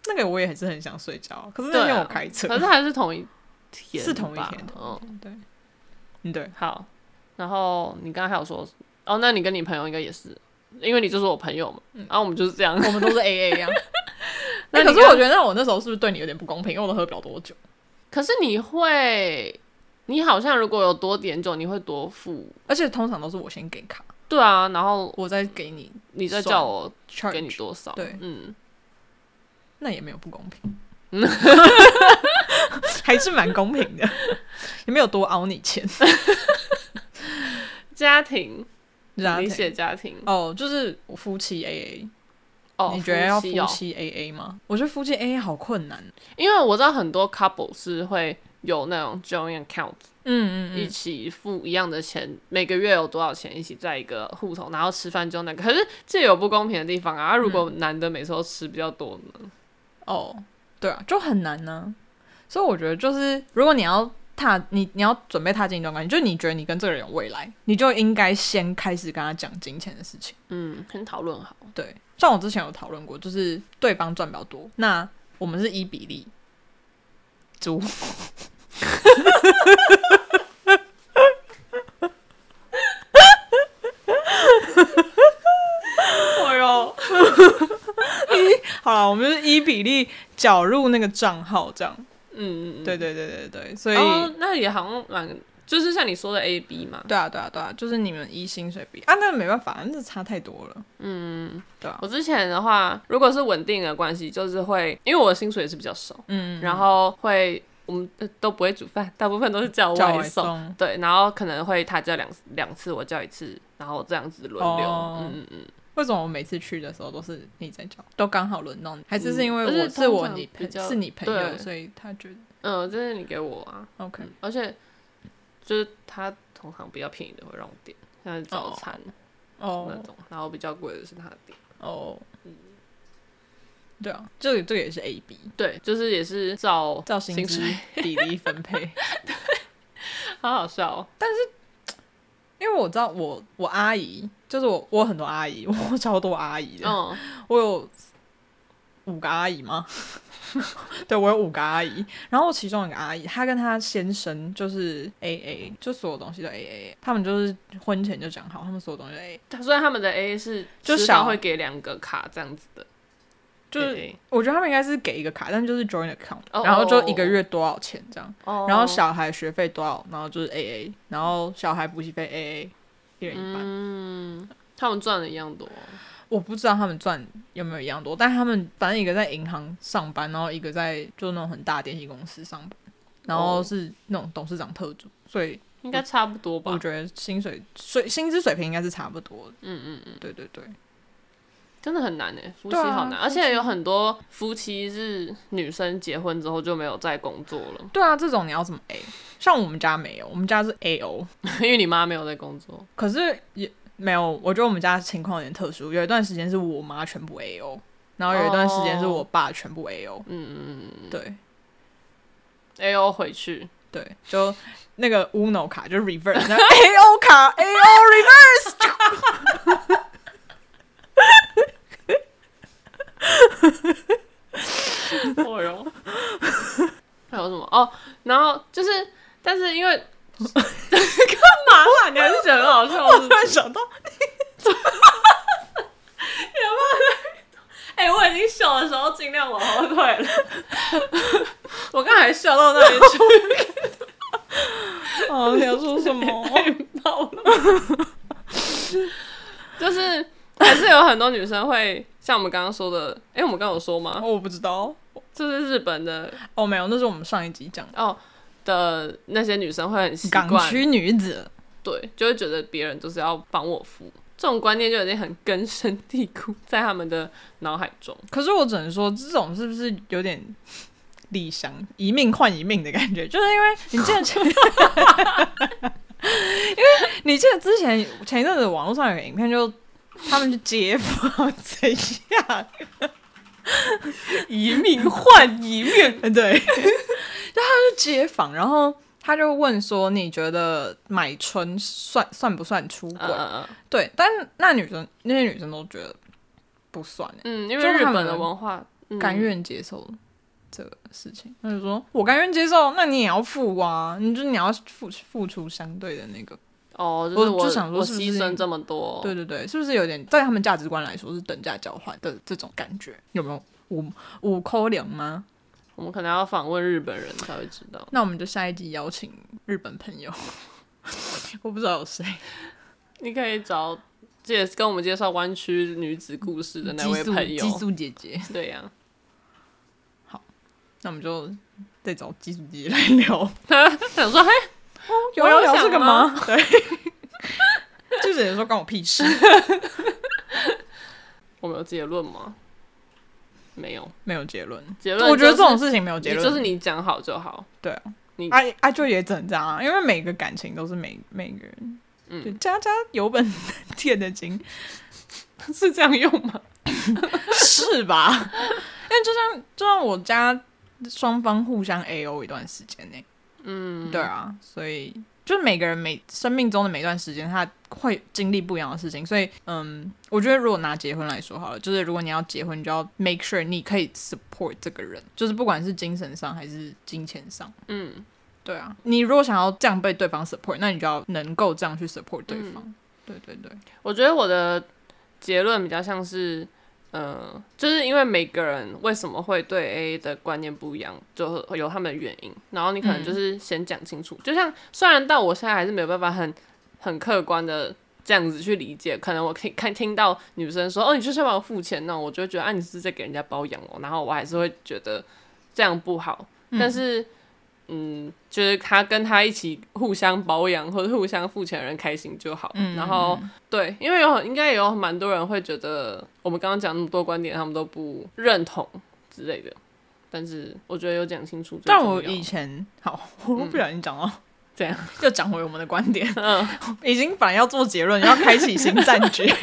那个我也还是很想睡觉，可是那天我开车，可是还是同一天，是同一天。嗯，对，嗯对。好，然后你刚刚还有说，哦，那你跟你朋友应该也是。因为你就是我朋友嘛，然后我们就是这样，我们都是 A A 呀。*laughs* 那可是我觉得，那我那时候是不是对你有点不公平？因为我都喝不了多久。可是你会，你好像如果有多点酒，你会多付，而且通常都是我先给卡。对啊，然后我再给你，你再叫我给你多少？对，嗯，那也没有不公平，*laughs* 还是蛮公平的，也没有多凹你钱。*laughs* 家庭。理解家庭哦，就是夫妻 A A 哦，你觉得要夫妻 A A 吗？哦、我觉得夫妻 A A 好困难，因为我知道很多 couple 是会有那种 joint account，嗯，嗯嗯，一起付一样的钱，每个月有多少钱一起在一个户头，然后吃饭就那个，可是这有不公平的地方啊！如果男的每次都吃比较多呢？哦，对啊，就很难呢、啊。所以我觉得就是如果你要踏你你要准备踏进一段关系，就是你觉得你跟这个人有未来，你就应该先开始跟他讲金钱的事情。嗯，先讨论好。对，像我之前有讨论过，就是对方赚比较多，那我们是一比例租。哎呦，*laughs* 好了，我们就是一比例缴入那个账号，这样。嗯嗯，对对对对对，所以、哦、那也好像蛮，就是像你说的 A B 嘛。对啊对啊对啊，就是你们一薪水比啊，那没办法，那差太多了。嗯，对啊。我之前的话，如果是稳定的关系，就是会，因为我的薪水也是比较少，嗯，然后会我们都不会煮饭，大部分都是叫外送，叫外送对，然后可能会他叫两两次，我叫一次，然后这样子轮流，哦、嗯嗯嗯。为什么我每次去的时候都是你在叫，都刚好轮到你？还是是因为我是我你朋是你朋友，所以他觉得嗯，这是你给我啊。OK，而且就是他通常比较便宜的会让我点，像是早餐哦。那种，然后比较贵的是他点哦。嗯，对啊，这个这个也是 A B，对，就是也是照照薪资比例分配，*laughs* 对，好好笑哦。但是因为我知道我我阿姨。就是我，我很多阿姨，我超多阿姨的。嗯，我有五个阿姨吗？*laughs* 对，我有五个阿姨。然后其中一个阿姨，她跟她先生就是 A A，就所有东西都 A A。他们就是婚前就讲好，他们所有东西 A A。所以他们的 A A 是就小会给两个卡这样子的。就是我觉得他们应该是给一个卡，但就是 joint account，、oh, 然后就一个月多少钱这样。Oh. 然后小孩学费多少，然后就是 A A，然后小孩补习费 A A。一人一半，嗯，他们赚的一样多，我不知道他们赚有没有一样多，但他们反正一个在银行上班，然后一个在就那种很大电信公司上班，然后是那种董事长特助，所以应该差不多吧？我觉得薪水水薪资水平应该是差不多的，嗯嗯嗯，对对对。真的很难诶，夫妻好难，啊、而且有很多夫妻是女生结婚之后就没有再工作了。对啊，这种你要怎么 A？像我们家没有，我们家是 A O，*laughs* 因为你妈没有在工作。可是也没有，我觉得我们家情况有点特殊，有一段时间是我妈全部 A O，然后有一段时间是我爸全部 A O。嗯嗯嗯，对，A O 回去，对，就那个 Uno 卡就 Reverse，A O 卡 A O Reverse。*laughs* *laughs* 哦哟，还有什么哦？然后就是，但是因为 *laughs* 干嘛啦？你还是觉得很好笑？我突然想到，有没有？*laughs* 哎，我已经笑的时候尽量往后退了。我刚才笑到那里去。哦，你要说什么？爆了。就是。还是有很多女生会像我们刚刚说的，哎、欸，我们刚刚有说吗？哦，我不知道，这是日本的哦，没有，那是我们上一集讲哦的那些女生会很习惯港区女子，对，就会觉得别人就是要帮我付，这种观念就已经很根深蒂固在他们的脑海中。可是我只能说，这种是不是有点理想一命换一命的感觉？就是因为你记得，*laughs* 因为你记得之前前一阵子网络上有个影片就。他们去街访，*laughs* 怎样？一命换一命，*laughs* 对。就他去街访，然后他就问说：“你觉得买春算算不算出轨？” uh, 对，但那女生那些女生都觉得不算。嗯，因为日本的文化甘愿接受这个事情。他就说：“我甘愿接受，那你也要付啊，你就你要付付出相对的那个。”哦，就是我，我就想说，牺牲这么多，对对对，是不是有点在他们价值观来说是等价交换的这种感觉？有没有五五扣两吗？我们可能要访问日本人才会知道。那我们就下一集邀请日本朋友，*laughs* 我不知道有谁，*laughs* 你可以找介跟我们介绍湾区女子故事的那位朋友，激素姐姐。*laughs* 对呀、啊，好，那我们就再找激素姐姐来聊。他想说，嘿。*laughs* 哦、有要聊这个吗？对，*laughs* 就是有人说关我屁事。*laughs* 我们有结论吗？没有，没有结论。结论，我觉得这种事情没有结论，就是你讲好就好。对啊，你哎哎，就也只能这样啊，因为每个感情都是每每个人，嗯，家家有本难念的经，是这样用吗？是吧？因为就像就像我家双方互相 A O 一段时间呢。嗯，对啊，所以就每个人每生命中的每段时间，他会经历不一样的事情，所以嗯，我觉得如果拿结婚来说好了，就是如果你要结婚，你就要 make sure 你可以 support 这个人，就是不管是精神上还是金钱上，嗯，对啊，你如果想要这样被对方 support，那你就要能够这样去 support 对方，嗯、对对对，我觉得我的结论比较像是。嗯，就是因为每个人为什么会对 AA 的观念不一样，就会有他们的原因。然后你可能就是先讲清楚，就像虽然到我现在还是没有办法很很客观的这样子去理解，可能我可以看听到女生说哦，你就是要帮我付钱，那我就觉得啊，你是在给人家包养哦，然后我还是会觉得这样不好，但是。嗯，就是他跟他一起互相保养或者互相付钱的人开心就好。嗯，然后对，因为有应该也有蛮多人会觉得我们刚刚讲那么多观点，他们都不认同之类的。但是我觉得有讲清楚。但我以前好，*laughs* 我不小心讲到这样，又讲回我们的观点。嗯，*laughs* 已经本来要做结论，要开启新战局。*laughs*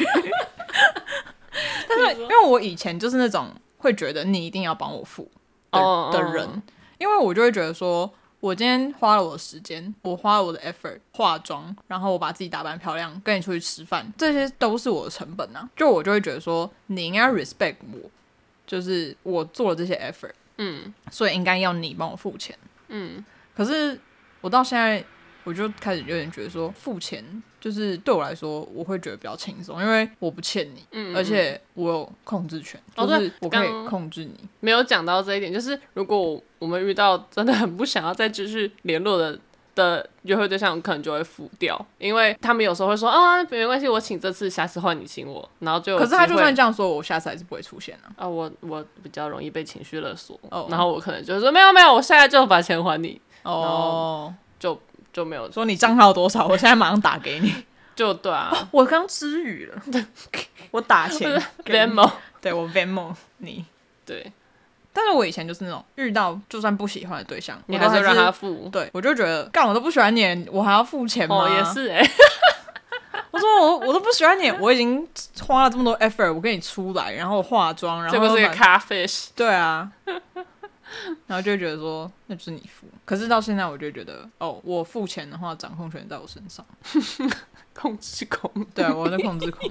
但是因为我以前就是那种会觉得你一定要帮我付的、哦、的人。因为我就会觉得说，我今天花了我的时间，我花了我的 effort 化妆，然后我把自己打扮漂亮，跟你出去吃饭，这些都是我的成本啊。就我就会觉得说，你应该 respect 我，就是我做了这些 effort，嗯，所以应该要你帮我付钱，嗯。可是我到现在。我就开始有点觉得说，付钱就是对我来说，我会觉得比较轻松，因为我不欠你，嗯，而且我有控制权，哦、就是我可以控制你。没有讲到这一点，就是如果我们遇到真的很不想要再继续联络的的约会对象，可能就会付掉，因为他们有时候会说啊，没关系，我请这次，下次换你请我，然后就。可是他就算这样说，我下次还是不会出现啊。啊，我我比较容易被情绪勒索，哦，然后我可能就说没有没有，我现在就把钱还你，哦，就。就没有说你账号多少，我现在马上打给你。*laughs* 就对啊，哦、我刚失语了，*laughs* 我打钱 Venmo，对我 Venmo 你。对，但是我以前就是那种遇到就算不喜欢的对象，你还是让他付，对我就觉得干我都不喜欢你，我还要付钱吗？哦、也是哎、欸，*laughs* 我说我我都不喜欢你，我已经花了这么多 effort，我跟你出来，然后化妆，然后这不是一个 catfish，对啊。然后就会觉得说，那就是你付。可是到现在，我就觉得，哦，我付钱的话，掌控权在我身上，*laughs* 控制控，对啊，我在控制控。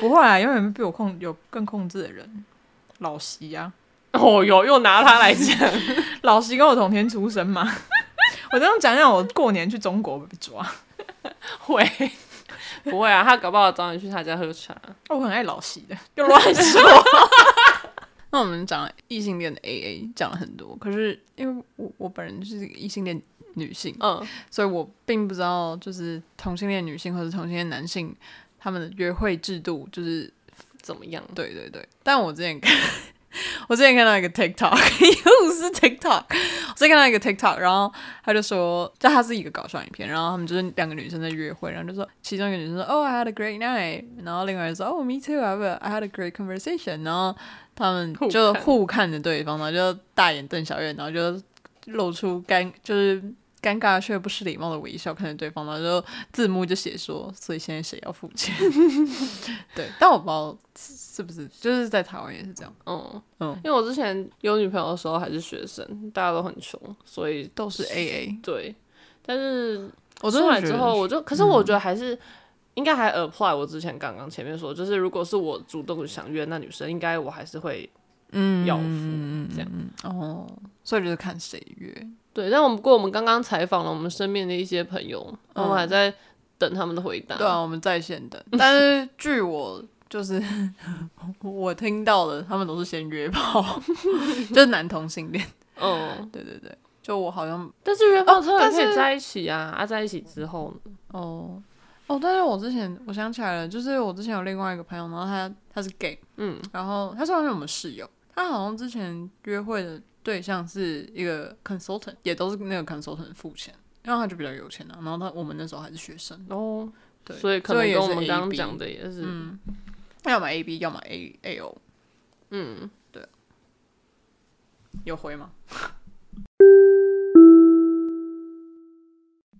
不会啊，永远比我控有更控制的人，老习啊。哦，哟又拿他来讲，老席跟我同天出生嘛。*laughs* 我这样讲讲，我过年去中国被抓，会不会啊？他搞不好找你去他家喝茶。我很爱老席的，又乱说。那我们讲异性恋的 AA 讲了很多，可是因为我我本人就是异性恋女性，嗯，所以我并不知道就是同性恋女性或者同性恋男性他们的约会制度就是怎么样。对对对，但我之前看 *laughs* 我之前看到一个 TikTok，*laughs* 又是 TikTok，我之前看到一个 TikTok，然后他就说，就他是一个搞笑影片，然后他们就是两个女生在约会，然后就说其中一个女生说，Oh I had a great night，然后另外一个人说，Oh me too，I had I had a great conversation，然后。他们就互看着对方，然后就大眼瞪小眼，然后就露出尴就是尴尬却不失礼貌的微笑看着对方，然后就字幕就写说：“所以现在谁要付钱？” *laughs* 对，但我不知道是不是就是在台湾也是这样。嗯嗯，因为我之前有女朋友的时候还是学生，大家都很穷，所以都是 AA。对，但是我出来之后，我就可是我觉得还是。嗯应该还 apply 我之前刚刚前面说，就是如果是我主动想约那女生，应该我还是会嗯要付这样嗯哦，所以就是看谁约。对，但我们不过我们刚刚采访了我们身边的一些朋友，嗯、我们还在等他们的回答。对啊，我们在线等。但是据我就是 *laughs* 我听到的，他们都是先约炮，*laughs* 就是男同性恋。嗯，对对对，就我好像，但是约炮之后也可以在一起啊，啊，在一起之后呢？哦。哦，但是我之前我想起来了，就是我之前有另外一个朋友，然后他他是 gay，嗯，然后他是好像我们室友，他好像之前约会的对象是一个 consultant，也都是那个 consultant 付钱，因为他就比较有钱啊，然后他我们那时候还是学生哦，对，所以可能跟我们刚刚讲的也是，嗯，要么 A B，要么 A A O，嗯，对，有回吗？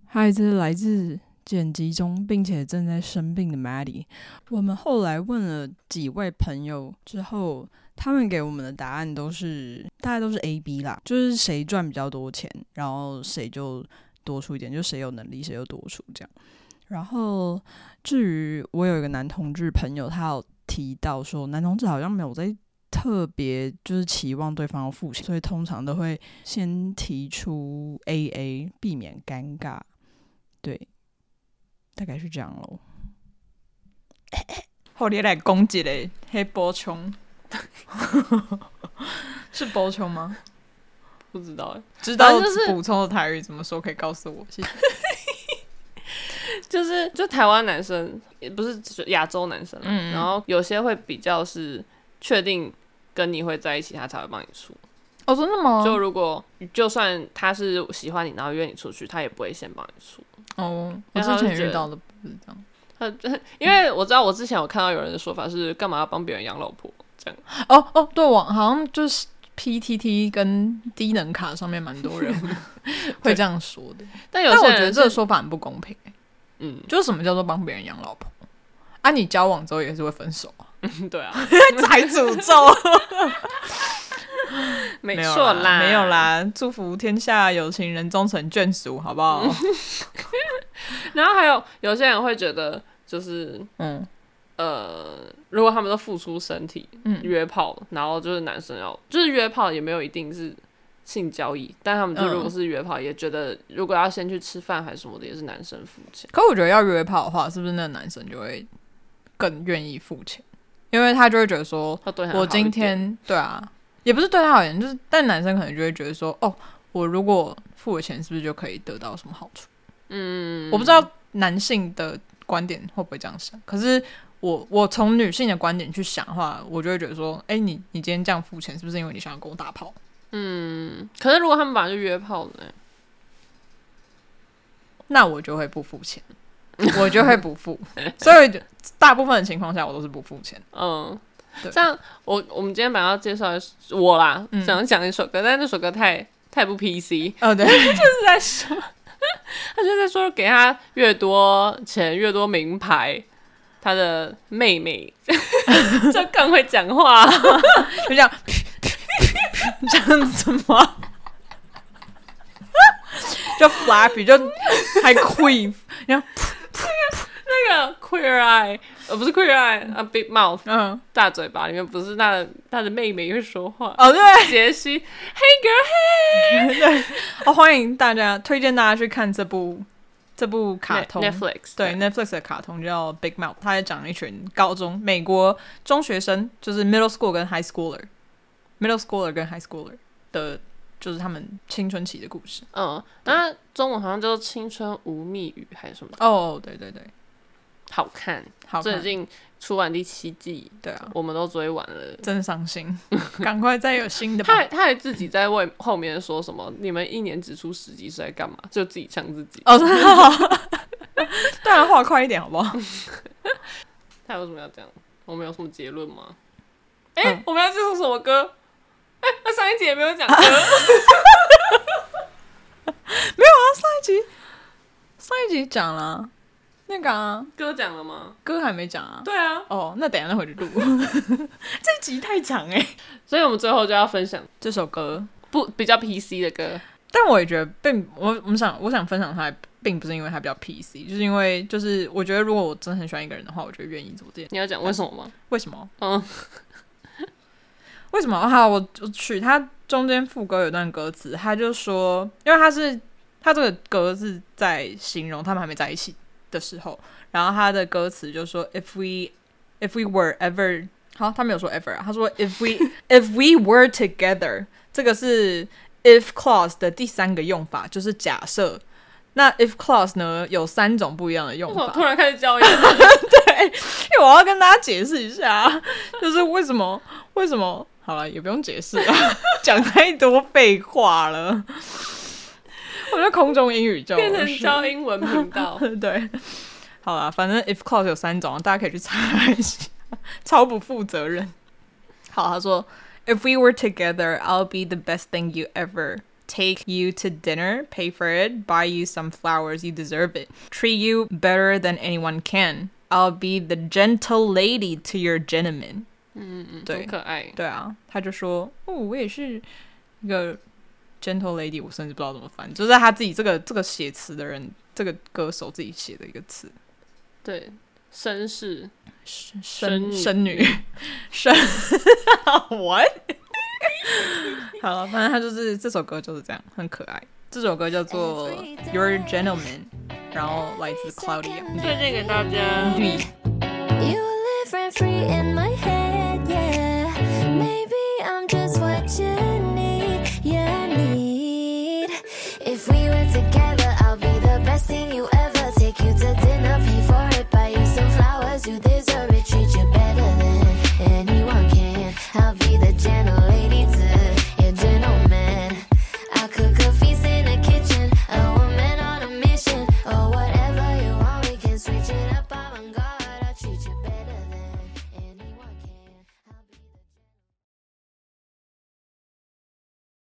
嗨，这是来自。剪辑中并且正在生病的 Maddie。我们后来问了几位朋友之后，他们给我们的答案都是大概都是 A、B 啦，就是谁赚比较多钱，然后谁就多出一点，就谁有能力谁就多出这样。然后至于我有一个男同志朋友，他有提到说，男同志好像没有在。特别就是期望对方要付钱，所以通常都会先提出 AA，避免尴尬。对，大概是这样喽。*laughs* 后天来攻击嘞，黑波琼，*laughs* 是波琼吗？不知道哎，知道就是补充的台语怎么说？可以告诉我，谢谢。*laughs* 就是就台湾男生也不是亚洲男生，嗯，然后有些会比较是。确定跟你会在一起，他才会帮你出。哦，真的吗？就如果就算他是喜欢你，然后约你出去，他也不会先帮你出。哦，我之前遇到的不是这样。他因为我知道，我之前有看到有人的说法是，干嘛要帮别人养老婆这样？哦哦，对，我好像就是 PTT 跟低能卡上面蛮多人 *laughs* 会这样说的。但有些人我觉得这个说法很不公平。嗯，就是什么叫做帮别人养老婆？啊，你交往之后也是会分手啊？嗯，*laughs* 对啊，*laughs* 才诅咒，*laughs* 没错啦，没有啦，祝福天下有情人终成眷属，好不好？*laughs* 然后还有有些人会觉得，就是嗯呃，如果他们都付出身体，嗯，约炮，然后就是男生要就是约炮也没有一定是性交易，但他们就如果是约炮，也觉得如果要先去吃饭还是什么的，也是男生付钱。可我觉得要约炮的话，是不是那个男生就会更愿意付钱？因为他就会觉得说，我今天对啊，也不是对他好言，就是但男生可能就会觉得说，哦，我如果付了钱，是不是就可以得到什么好处？嗯，我不知道男性的观点会不会这样想。可是我我从女性的观点去想的话，我就会觉得说，哎，你你今天这样付钱，是不是因为你想要跟我打炮？嗯，可是如果他们本来就约炮的呢，那我就会不付钱。我就会不付，所以大部分的情况下我都是不付钱。嗯，对像我我们今天本来要介绍我啦，嗯、想讲一首歌，但是那首歌太太不 PC。哦，对，*laughs* 就是在说，*laughs* 他就在说，给他越多钱越多名牌，他的妹妹 *laughs* 就更会讲话，就这样这样子吗？就 flappy 就还 queef，然后。那个 queer eye，呃，不是 queer eye，啊，big mouth，嗯，大嘴巴里面不是他的他的妹妹会说话哦，对，杰西，Hey girl，Hey，对，哦，欢迎大家，推荐大家去看这部这部卡通 Netflix，对 Netflix 的卡通叫 Big Mouth，它在讲一群高中美国中学生，就是 middle school 跟 high schooler，middle schooler 跟 high schooler 的，就是他们青春期的故事。嗯，那中文好像叫做青春无蜜语还是什么？哦，对对对。好看，好看，最近出完第七季，对啊，我们都追完了，真伤心，*laughs* 赶快再有新的吧。他他还自己在为后面说什么？你们一年只出十集是在干嘛？就自己呛自己。哦，真的好，*laughs* 当然画快一点好不好？*laughs* 他为什么要这样？我们有什么结论吗？哎、欸，嗯、我们要介绍什么歌？哎、欸，那上一集也没有讲歌。没有啊，上一集上一集讲了。那个啊，歌讲了吗？歌还没讲啊。对啊。哦，那等一下再回去录。*laughs* 这集太长哎、欸，所以我们最后就要分享这首歌，不比较 PC 的歌。但我也觉得并我我们想我想分享它，并不是因为它比较 PC，就是因为就是我觉得如果我真的很喜欢一个人的话，我就愿意做这件。你要讲为什么吗？为什么？嗯，*laughs* 为什么？好，我我取它中间副歌有段歌词，他就说，因为他是他这个歌是在形容他们还没在一起。的时候，然后他的歌词就说：“If we, if we were ever…… 好，他没有说 ever 啊，他说 if we, *laughs* if we were together。这个是 if clause 的第三个用法，就是假设。那 if clause 呢，有三种不一样的用法。突然开始教育，*laughs* 对，因为我要跟大家解释一下，就是为什么？为什么？好了，也不用解释了，讲太多废话了。”我觉得空中英语教变成教英文频道，对，好啦，反正 *laughs* if clause 有三种，大家可以去查一下，超不负责任。好，他说，If we were together, I'll be the best thing you ever take you to dinner, pay for it, buy you some flowers, you deserve it. Treat you better than anyone can. I'll be the gentle lady to your gentleman. 嗯嗯，对很可爱。对啊，他就说，哦，我也是一个 gentle lady，我甚至不知道怎么翻，就是他自己这个这个写词的人，这个歌手自己写的一个词。对，绅士，生生生女生 *laughs* what？*laughs* 好了，反正他就是这首歌就是这样，很可爱。这首歌叫做《Your Gentleman》，然后来自 Cloudy。推荐给大家。绿。